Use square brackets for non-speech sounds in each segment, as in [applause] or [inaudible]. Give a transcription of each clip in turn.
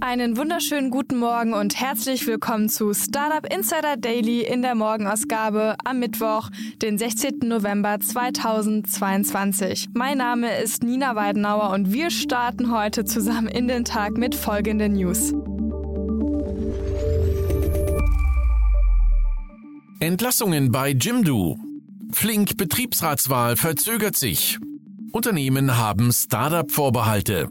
Einen wunderschönen guten Morgen und herzlich willkommen zu Startup Insider Daily in der Morgenausgabe am Mittwoch, den 16. November 2022. Mein Name ist Nina Weidenauer und wir starten heute zusammen in den Tag mit folgenden News. Entlassungen bei Jimdo. Flink Betriebsratswahl verzögert sich. Unternehmen haben Startup-Vorbehalte.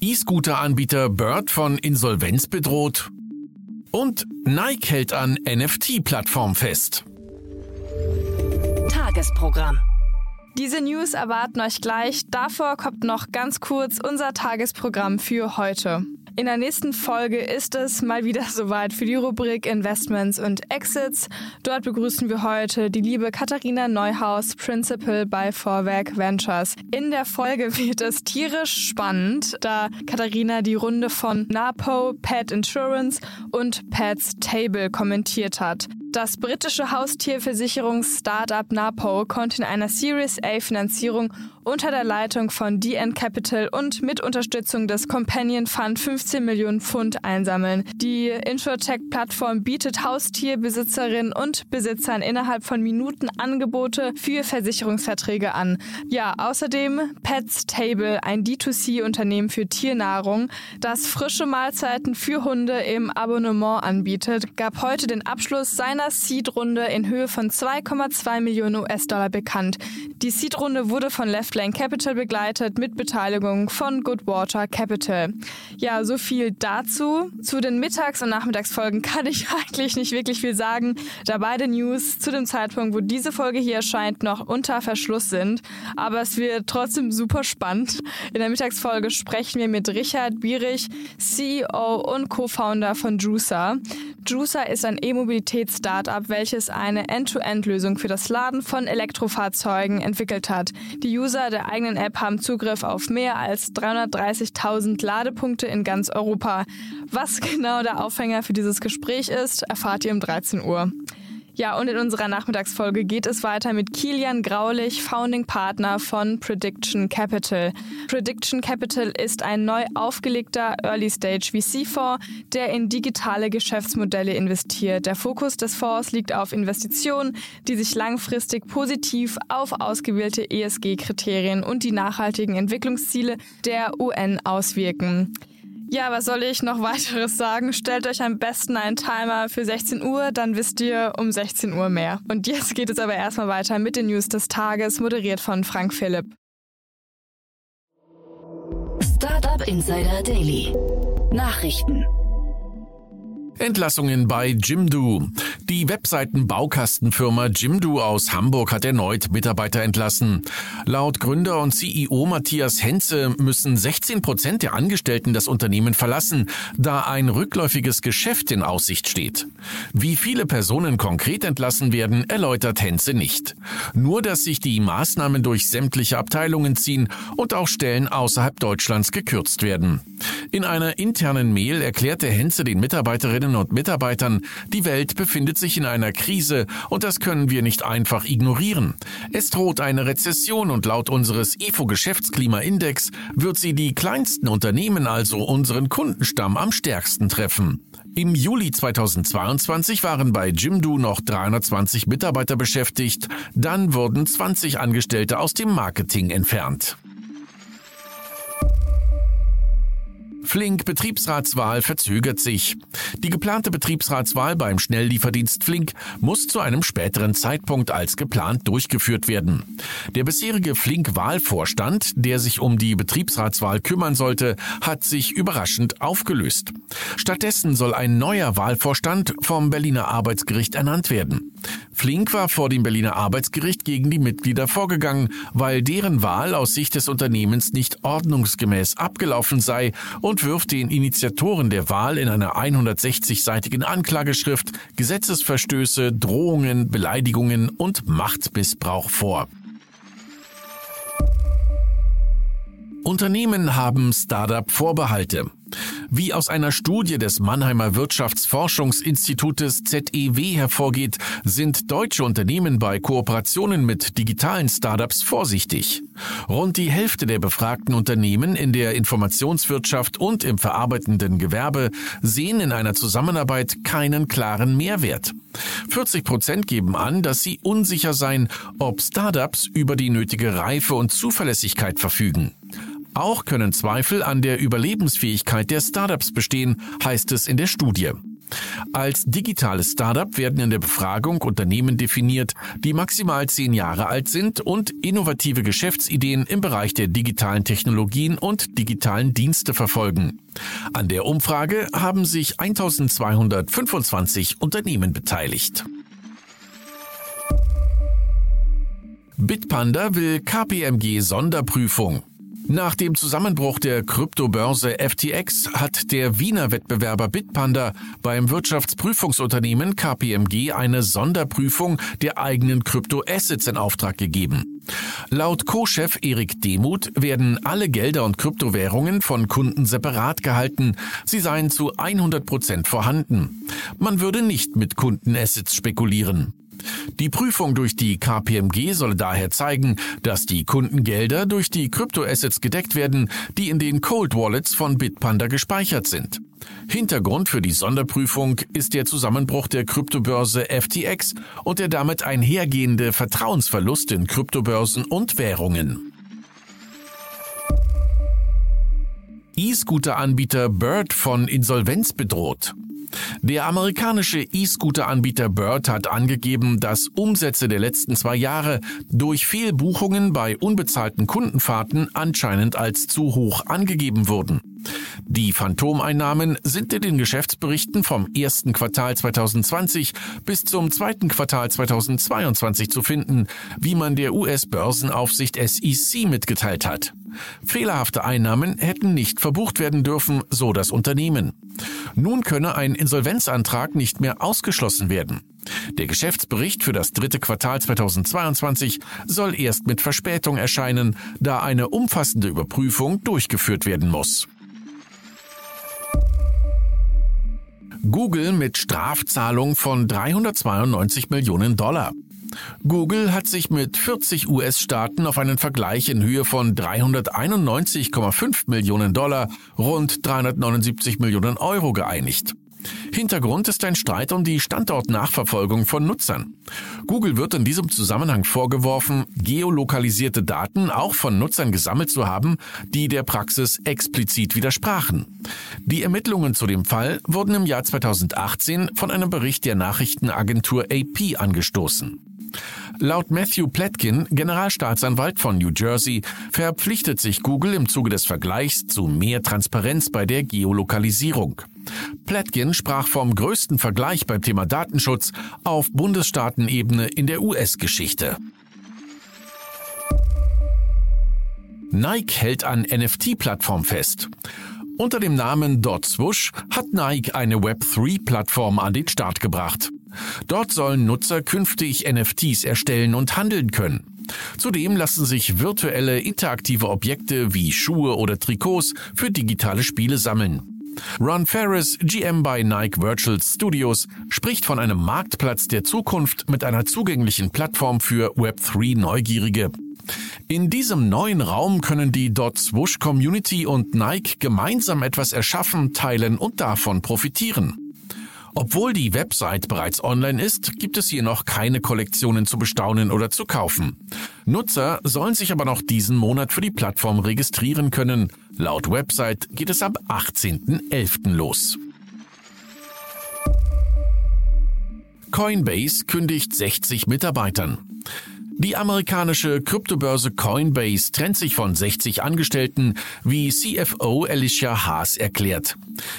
E-Scooter-Anbieter Bird von Insolvenz bedroht und Nike hält an NFT-Plattform fest. Tagesprogramm. Diese News erwarten euch gleich. Davor kommt noch ganz kurz unser Tagesprogramm für heute. In der nächsten Folge ist es mal wieder [laughs] soweit für die Rubrik Investments und Exits. Dort begrüßen wir heute die liebe Katharina Neuhaus, Principal bei Vorwerk Ventures. In der Folge [laughs] wird es tierisch spannend, da Katharina die Runde von NAPO, Pet Insurance und Pets Table kommentiert hat. Das britische Haustierversicherungs-Startup NAPO konnte in einer Series A Finanzierung unter der Leitung von DN Capital und mit Unterstützung des Companion Fund 15 Millionen Pfund einsammeln. Die Insurtech-Plattform bietet Haustierbesitzerinnen und Besitzern innerhalb von Minuten Angebote für Versicherungsverträge an. Ja, außerdem Pets Table, ein D2C-Unternehmen für Tiernahrung, das frische Mahlzeiten für Hunde im Abonnement anbietet, gab heute den Abschluss seiner Seed-Runde in Höhe von 2,2 Millionen US-Dollar bekannt. Die Seed-Runde wurde von Left Lane Capital begleitet mit Beteiligung von Goodwater Capital. Ja, so viel dazu. Zu den Mittags- und Nachmittagsfolgen kann ich [laughs] eigentlich nicht wirklich viel sagen, da beide News zu dem Zeitpunkt, wo diese Folge hier erscheint, noch unter Verschluss sind. Aber es wird trotzdem super spannend. In der Mittagsfolge sprechen wir mit Richard Bierich, CEO und Co-Founder von Juicer. Juicer ist ein E-Mobilitäts-Startup, welches eine End-to-End-Lösung für das Laden von Elektrofahrzeugen entwickelt hat. Die User der eigenen App haben Zugriff auf mehr als 330.000 Ladepunkte in ganz Europa. Was genau der Aufhänger für dieses Gespräch ist, erfahrt ihr um 13 Uhr. Ja, und in unserer Nachmittagsfolge geht es weiter mit Kilian Graulich, Founding Partner von Prediction Capital. Prediction Capital ist ein neu aufgelegter Early Stage VC-Fonds, der in digitale Geschäftsmodelle investiert. Der Fokus des Fonds liegt auf Investitionen, die sich langfristig positiv auf ausgewählte ESG-Kriterien und die nachhaltigen Entwicklungsziele der UN auswirken. Ja, was soll ich noch [laughs] weiteres sagen? Stellt euch am besten einen Timer für 16 Uhr, dann wisst ihr um 16 Uhr mehr. Und jetzt geht es aber erstmal weiter mit den News des Tages, moderiert von Frank Philipp. Startup Insider Daily. Nachrichten. Entlassungen bei Jimdo. Die Webseitenbaukastenfirma Jimdo aus Hamburg hat erneut Mitarbeiter entlassen. Laut Gründer und CEO Matthias Henze müssen 16 Prozent der Angestellten das Unternehmen verlassen, da ein rückläufiges Geschäft in Aussicht steht. Wie viele Personen konkret entlassen werden, erläutert Henze nicht. Nur, dass sich die Maßnahmen durch sämtliche Abteilungen ziehen und auch Stellen außerhalb Deutschlands gekürzt werden. In einer internen Mail erklärte Henze den Mitarbeiterinnen Mitarbeiterinnen und Mitarbeitern, die Welt befindet sich in einer Krise und das können wir nicht einfach ignorieren. Es droht eine Rezession und laut unseres IFO Geschäftsklimaindex wird sie die kleinsten Unternehmen, also unseren Kundenstamm, am stärksten treffen. Im Juli 2022 waren bei Jimdo noch 320 Mitarbeiter beschäftigt, dann wurden 20 Angestellte aus dem Marketing entfernt. Flink Betriebsratswahl verzögert sich. Die geplante Betriebsratswahl beim Schnelllieferdienst Flink muss zu einem späteren Zeitpunkt als geplant durchgeführt werden. Der bisherige Flink-Wahlvorstand, der sich um die Betriebsratswahl kümmern sollte, hat sich überraschend aufgelöst. Stattdessen soll ein neuer Wahlvorstand vom Berliner Arbeitsgericht ernannt werden. Flink war vor dem Berliner Arbeitsgericht gegen die Mitglieder vorgegangen, weil deren Wahl aus Sicht des Unternehmens nicht ordnungsgemäß abgelaufen sei und wirft den Initiatoren der Wahl in einer 160-seitigen Anklageschrift Gesetzesverstöße, Drohungen, Beleidigungen und Machtmissbrauch vor. Unternehmen haben Startup-Vorbehalte. Wie aus einer Studie des Mannheimer Wirtschaftsforschungsinstitutes ZEW hervorgeht, sind deutsche Unternehmen bei Kooperationen mit digitalen Startups vorsichtig. Rund die Hälfte der befragten Unternehmen in der Informationswirtschaft und im verarbeitenden Gewerbe sehen in einer Zusammenarbeit keinen klaren Mehrwert. 40 Prozent geben an, dass sie unsicher seien, ob Startups über die nötige Reife und Zuverlässigkeit verfügen. Auch können Zweifel an der Überlebensfähigkeit der Startups bestehen, heißt es in der Studie. Als digitales Startup werden in der Befragung Unternehmen definiert, die maximal zehn Jahre alt sind und innovative Geschäftsideen im Bereich der digitalen Technologien und digitalen Dienste verfolgen. An der Umfrage haben sich 1225 Unternehmen beteiligt. Bitpanda will KPMG Sonderprüfung. Nach dem Zusammenbruch der Kryptobörse FTX hat der Wiener Wettbewerber Bitpanda beim Wirtschaftsprüfungsunternehmen KPMG eine Sonderprüfung der eigenen Kryptoassets in Auftrag gegeben. Laut Co-Chef Erik Demuth werden alle Gelder und Kryptowährungen von Kunden separat gehalten. Sie seien zu 100 Prozent vorhanden. Man würde nicht mit Kundenassets spekulieren. Die Prüfung durch die KPMG solle daher zeigen, dass die Kundengelder durch die Kryptoassets gedeckt werden, die in den Cold Wallets von Bitpanda gespeichert sind. Hintergrund für die Sonderprüfung ist der Zusammenbruch der Kryptobörse FTX und der damit einhergehende Vertrauensverlust in Kryptobörsen und Währungen. E-Scooter-Anbieter Bird von Insolvenz bedroht. Der amerikanische E-Scooter-Anbieter Bird hat angegeben, dass Umsätze der letzten zwei Jahre durch Fehlbuchungen bei unbezahlten Kundenfahrten anscheinend als zu hoch angegeben wurden. Die Phantomeinnahmen sind in den Geschäftsberichten vom ersten Quartal 2020 bis zum zweiten Quartal 2022 zu finden, wie man der US-Börsenaufsicht SEC mitgeteilt hat. Fehlerhafte Einnahmen hätten nicht verbucht werden dürfen, so das Unternehmen. Nun könne ein Insolvenzantrag nicht mehr ausgeschlossen werden. Der Geschäftsbericht für das dritte Quartal 2022 soll erst mit Verspätung erscheinen, da eine umfassende Überprüfung durchgeführt werden muss. Google mit Strafzahlung von 392 Millionen Dollar. Google hat sich mit 40 US-Staaten auf einen Vergleich in Höhe von 391,5 Millionen Dollar, rund 379 Millionen Euro geeinigt. Hintergrund ist ein Streit um die Standortnachverfolgung von Nutzern. Google wird in diesem Zusammenhang vorgeworfen, geolokalisierte Daten auch von Nutzern gesammelt zu haben, die der Praxis explizit widersprachen. Die Ermittlungen zu dem Fall wurden im Jahr 2018 von einem Bericht der Nachrichtenagentur AP angestoßen. Laut Matthew Platkin, Generalstaatsanwalt von New Jersey, verpflichtet sich Google im Zuge des Vergleichs zu mehr Transparenz bei der Geolokalisierung. Platkin sprach vom größten Vergleich beim Thema Datenschutz auf Bundesstaatenebene in der US-Geschichte. Nike hält an NFT-Plattform fest. Unter dem Namen Swoosh hat Nike eine Web3-Plattform an den Start gebracht. Dort sollen Nutzer künftig NFTs erstellen und handeln können. Zudem lassen sich virtuelle interaktive Objekte wie Schuhe oder Trikots für digitale Spiele sammeln. Ron Ferris, GM bei Nike Virtual Studios, spricht von einem Marktplatz der Zukunft mit einer zugänglichen Plattform für Web3 Neugierige. In diesem neuen Raum können die Swoosh Community und Nike gemeinsam etwas erschaffen, teilen und davon profitieren. Obwohl die Website bereits online ist, gibt es hier noch keine Kollektionen zu bestaunen oder zu kaufen. Nutzer sollen sich aber noch diesen Monat für die Plattform registrieren können. Laut Website geht es ab 18.11. los. Coinbase kündigt 60 Mitarbeitern. Die amerikanische Kryptobörse Coinbase trennt sich von 60 Angestellten, wie CFO Alicia Haas erklärt.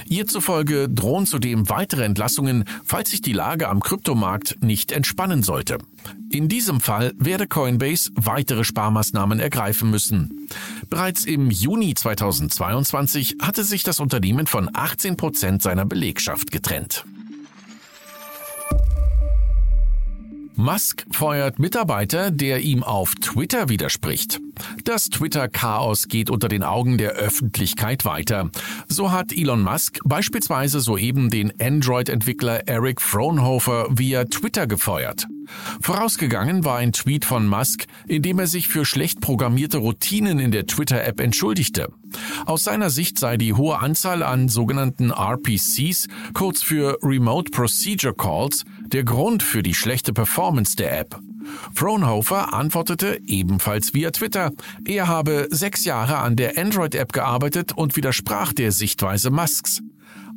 Ihr zufolge drohen zudem weitere Entlassungen, falls sich die Lage am Kryptomarkt nicht entspannen sollte. In diesem Fall werde Coinbase weitere Sparmaßnahmen ergreifen müssen. Bereits im Juni 2022 hatte sich das Unternehmen von 18 Prozent seiner Belegschaft getrennt. Musk feuert Mitarbeiter, der ihm auf Twitter widerspricht. Das Twitter-Chaos geht unter den Augen der Öffentlichkeit weiter. So hat Elon Musk beispielsweise soeben den Android-Entwickler Eric Fraunhofer via Twitter gefeuert. Vorausgegangen war ein Tweet von Musk, in dem er sich für schlecht programmierte Routinen in der Twitter-App entschuldigte. Aus seiner Sicht sei die hohe Anzahl an sogenannten RPCs, kurz für Remote Procedure Calls, der Grund für die schlechte Performance der App. Fraunhofer antwortete ebenfalls via Twitter, er habe sechs Jahre an der Android-App gearbeitet und widersprach der Sichtweise Musks.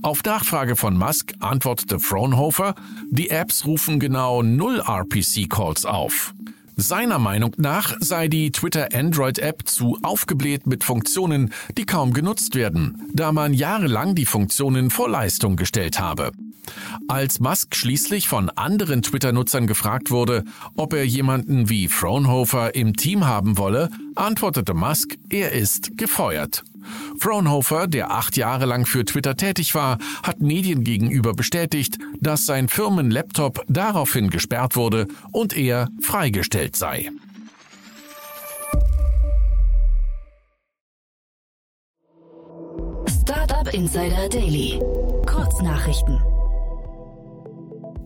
Auf Nachfrage von Musk antwortete Fraunhofer, die Apps rufen genau null RPC-Calls auf. Seiner Meinung nach sei die Twitter Android-App zu aufgebläht mit Funktionen, die kaum genutzt werden, da man jahrelang die Funktionen vor Leistung gestellt habe. Als Musk schließlich von anderen Twitter-Nutzern gefragt wurde, ob er jemanden wie Fraunhofer im Team haben wolle, antwortete Musk, er ist gefeuert. Fraunhofer, der acht Jahre lang für Twitter tätig war, hat Medien gegenüber bestätigt, dass sein Firmenlaptop daraufhin gesperrt wurde und er freigestellt sei. Startup Insider Daily. Kurznachrichten.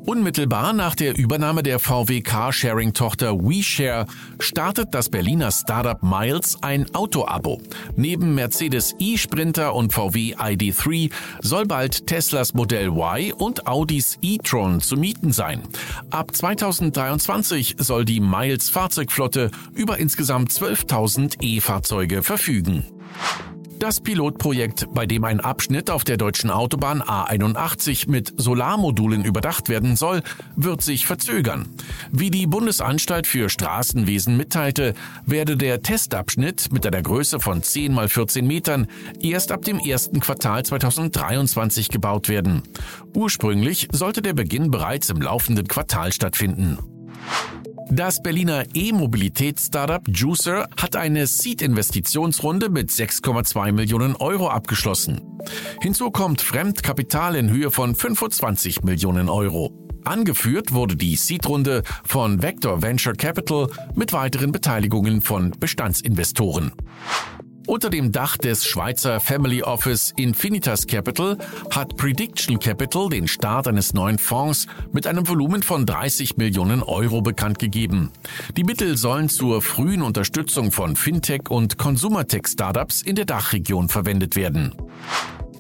Unmittelbar nach der Übernahme der VW Carsharing-Tochter WeShare startet das Berliner Startup Miles ein Auto-Abo. Neben Mercedes e-Sprinter und VW ID3 soll bald Teslas Modell Y und Audis e-tron zu mieten sein. Ab 2023 soll die Miles Fahrzeugflotte über insgesamt 12.000 E-Fahrzeuge verfügen. Das Pilotprojekt, bei dem ein Abschnitt auf der deutschen Autobahn A81 mit Solarmodulen überdacht werden soll, wird sich verzögern. Wie die Bundesanstalt für Straßenwesen mitteilte, werde der Testabschnitt mit einer Größe von 10 mal 14 Metern erst ab dem ersten Quartal 2023 gebaut werden. Ursprünglich sollte der Beginn bereits im laufenden Quartal stattfinden. Das Berliner E-Mobilitäts-Startup Juicer hat eine Seed-Investitionsrunde mit 6,2 Millionen Euro abgeschlossen. Hinzu kommt Fremdkapital in Höhe von 25 Millionen Euro. Angeführt wurde die Seed-Runde von Vector Venture Capital mit weiteren Beteiligungen von Bestandsinvestoren. Unter dem Dach des Schweizer Family Office Infinitas Capital hat Prediction Capital den Start eines neuen Fonds mit einem Volumen von 30 Millionen Euro bekannt gegeben. Die Mittel sollen zur frühen Unterstützung von Fintech- und Consumertech-Startups in der Dachregion verwendet werden.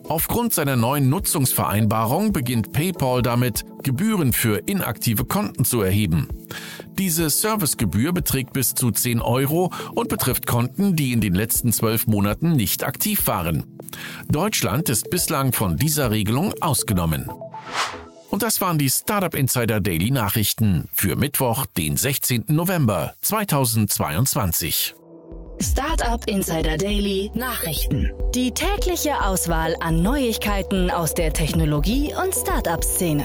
Aufgrund seiner neuen Nutzungsvereinbarung beginnt PayPal damit, Gebühren für inaktive Konten zu erheben. Diese Servicegebühr beträgt bis zu 10 Euro und betrifft Konten, die in den letzten zwölf Monaten nicht aktiv waren. Deutschland ist bislang von dieser Regelung ausgenommen. Und das waren die Startup Insider Daily Nachrichten für Mittwoch, den 16. November 2022. Startup Insider Daily Nachrichten. Die tägliche Auswahl an Neuigkeiten aus der Technologie- und Startup-Szene.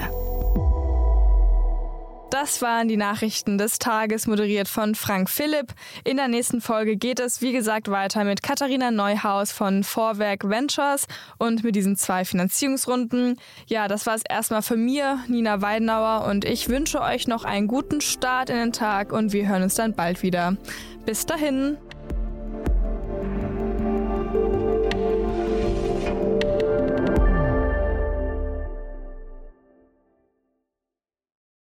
Das waren die Nachrichten des Tages, moderiert von Frank Philipp. In der nächsten Folge geht es, wie gesagt, weiter mit Katharina Neuhaus von Vorwerk Ventures und mit diesen zwei Finanzierungsrunden. Ja, das war es erstmal für mir, Nina Weidenauer, und ich wünsche euch noch einen guten Start in den Tag und wir hören uns dann bald wieder. Bis dahin.